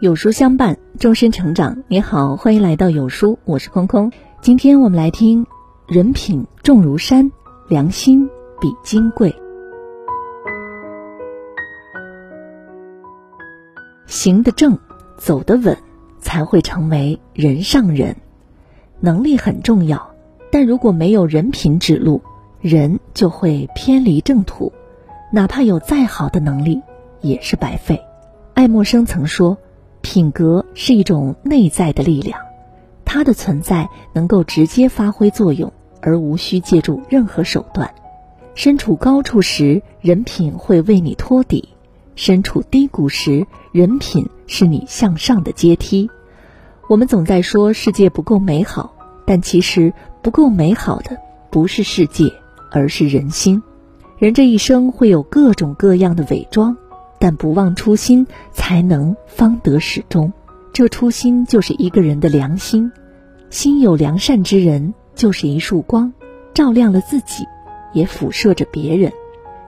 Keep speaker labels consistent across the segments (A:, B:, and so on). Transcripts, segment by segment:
A: 有书相伴，终身成长。你好，欢迎来到有书，我是空空。今天我们来听：人品重如山，良心比金贵。行得正，走得稳，才会成为人上人。能力很重要，但如果没有人品指路，人就会偏离正途。哪怕有再好的能力，也是白费。爱默生曾说：“品格是一种内在的力量，它的存在能够直接发挥作用，而无需借助任何手段。身处高处时，人品会为你托底；身处低谷时，人品是你向上的阶梯。”我们总在说世界不够美好，但其实不够美好的不是世界，而是人心。人这一生会有各种各样的伪装，但不忘初心，才能方得始终。这初心就是一个人的良心。心有良善之人，就是一束光，照亮了自己，也辐射着别人。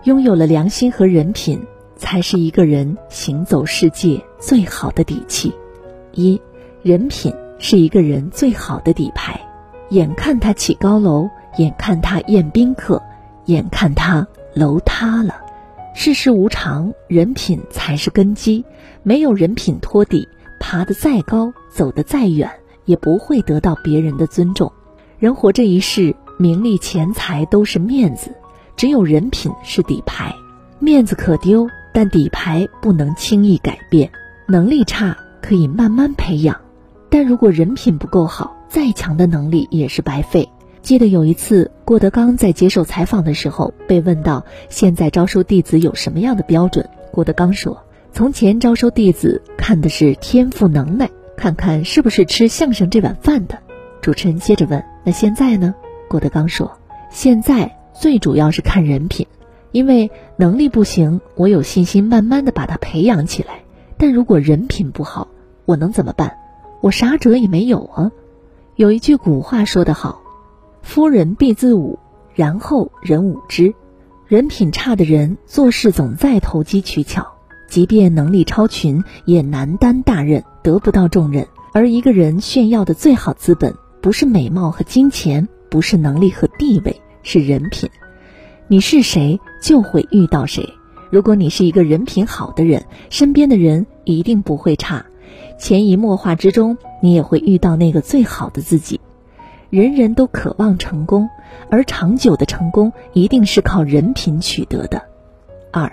A: 拥有了良心和人品，才是一个人行走世界最好的底气。一，人品是一个人最好的底牌。眼看他起高楼，眼看他宴宾客，眼看他。楼塌了，世事无常，人品才是根基。没有人品托底，爬得再高，走得再远，也不会得到别人的尊重。人活这一世，名利钱财都是面子，只有人品是底牌。面子可丢，但底牌不能轻易改变。能力差可以慢慢培养，但如果人品不够好，再强的能力也是白费。记得有一次，郭德纲在接受采访的时候被问到：“现在招收弟子有什么样的标准？”郭德纲说：“从前招收弟子看的是天赋能耐，看看是不是吃相声这碗饭的。”主持人接着问：“那现在呢？”郭德纲说：“现在最主要是看人品，因为能力不行，我有信心慢慢的把他培养起来。但如果人品不好，我能怎么办？我啥辙也没有啊。”有一句古话说得好。夫人必自侮，然后人侮之。人品差的人做事总在投机取巧，即便能力超群，也难担大任，得不到重任。而一个人炫耀的最好资本，不是美貌和金钱，不是能力和地位，是人品。你是谁，就会遇到谁。如果你是一个人品好的人，身边的人一定不会差。潜移默化之中，你也会遇到那个最好的自己。人人都渴望成功，而长久的成功一定是靠人品取得的。二，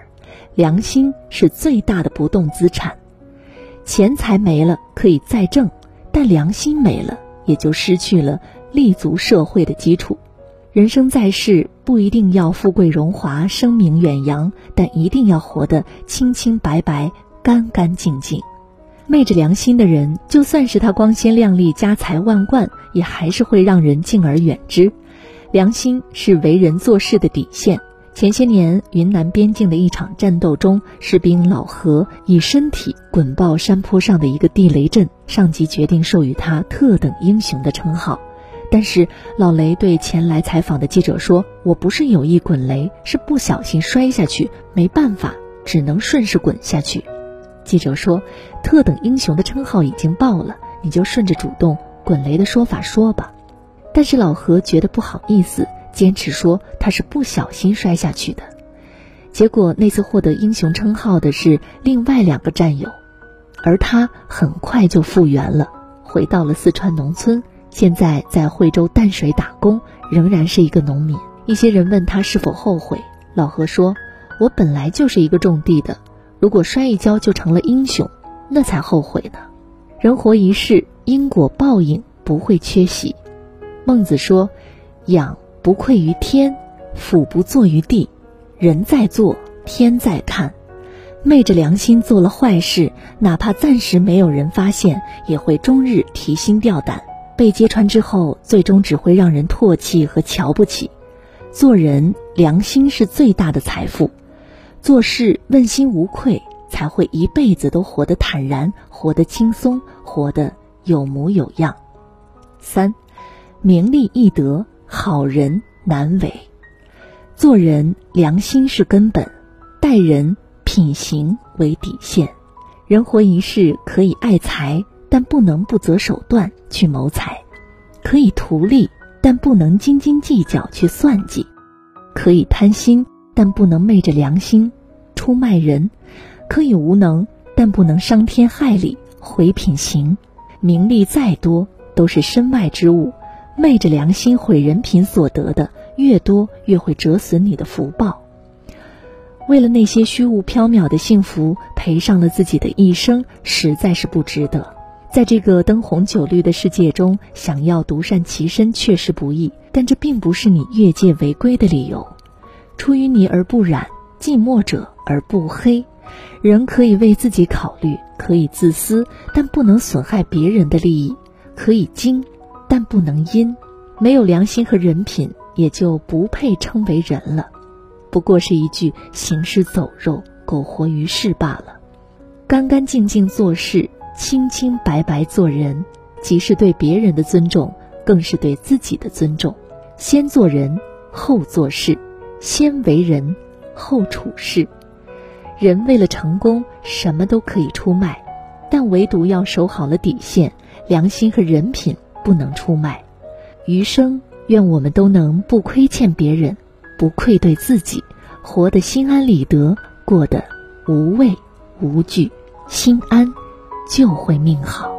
A: 良心是最大的不动资产。钱财没了可以再挣，但良心没了也就失去了立足社会的基础。人生在世，不一定要富贵荣华、声名远扬，但一定要活得清清白白、干干净净。昧着良心的人，就算是他光鲜亮丽、家财万贯，也还是会让人敬而远之。良心是为人做事的底线。前些年，云南边境的一场战斗中，士兵老何以身体滚爆山坡上的一个地雷阵，上级决定授予他“特等英雄”的称号。但是老雷对前来采访的记者说：“我不是有意滚雷，是不小心摔下去，没办法，只能顺势滚下去。”记者说：“特等英雄的称号已经报了，你就顺着主动滚雷的说法说吧。”但是老何觉得不好意思，坚持说他是不小心摔下去的。结果那次获得英雄称号的是另外两个战友，而他很快就复原了，回到了四川农村，现在在惠州淡水打工，仍然是一个农民。一些人问他是否后悔，老何说：“我本来就是一个种地的。”如果摔一跤就成了英雄，那才后悔呢。人活一世，因果报应不会缺席。孟子说：“仰不愧于天，俯不作于地。人在做，天在看。昧着良心做了坏事，哪怕暂时没有人发现，也会终日提心吊胆。被揭穿之后，最终只会让人唾弃和瞧不起。做人，良心是最大的财富。”做事问心无愧，才会一辈子都活得坦然，活得轻松，活得有模有样。三，名利易得，好人难为。做人良心是根本，待人品行为底线。人活一世，可以爱财，但不能不择手段去谋财；可以图利，但不能斤斤计较去算计；可以贪心，但不能昧着良心出卖人；可以无能，但不能伤天害理毁品行。名利再多，都是身外之物，昧着良心毁人品所得的越多，越会折损你的福报。为了那些虚无缥缈的幸福，赔上了自己的一生，实在是不值得。在这个灯红酒绿的世界中，想要独善其身确实不易，但这并不是你越界违规的理由。出淤泥而不染，近墨者而不黑。人可以为自己考虑，可以自私，但不能损害别人的利益；可以精，但不能阴。没有良心和人品，也就不配称为人了。不过是一具行尸走肉，苟活于世罢了。干干净净做事，清清白白做人，既是对别人的尊重，更是对自己的尊重。先做人，后做事；先为人，后处事。人为了成功，什么都可以出卖，但唯独要守好了底线，良心和人品不能出卖。余生，愿我们都能不亏欠别人。不愧对自己，活得心安理得，过得无畏无惧，心安就会命好。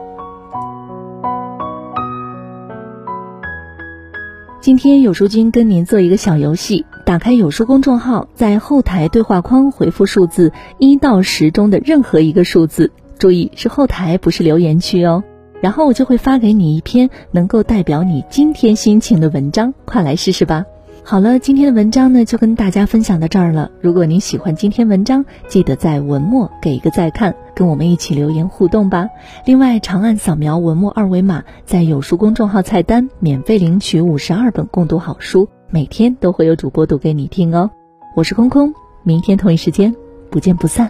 A: 今天有书君跟您做一个小游戏，打开有书公众号，在后台对话框回复数字一到十中的任何一个数字，注意是后台，不是留言区哦。然后我就会发给你一篇能够代表你今天心情的文章，快来试试吧。好了，今天的文章呢就跟大家分享到这儿了。如果您喜欢今天文章，记得在文末给一个再看，跟我们一起留言互动吧。另外，长按扫描文末二维码，在有书公众号菜单免费领取五十二本共读好书，每天都会有主播读给你听哦。我是空空，明天同一时间不见不散。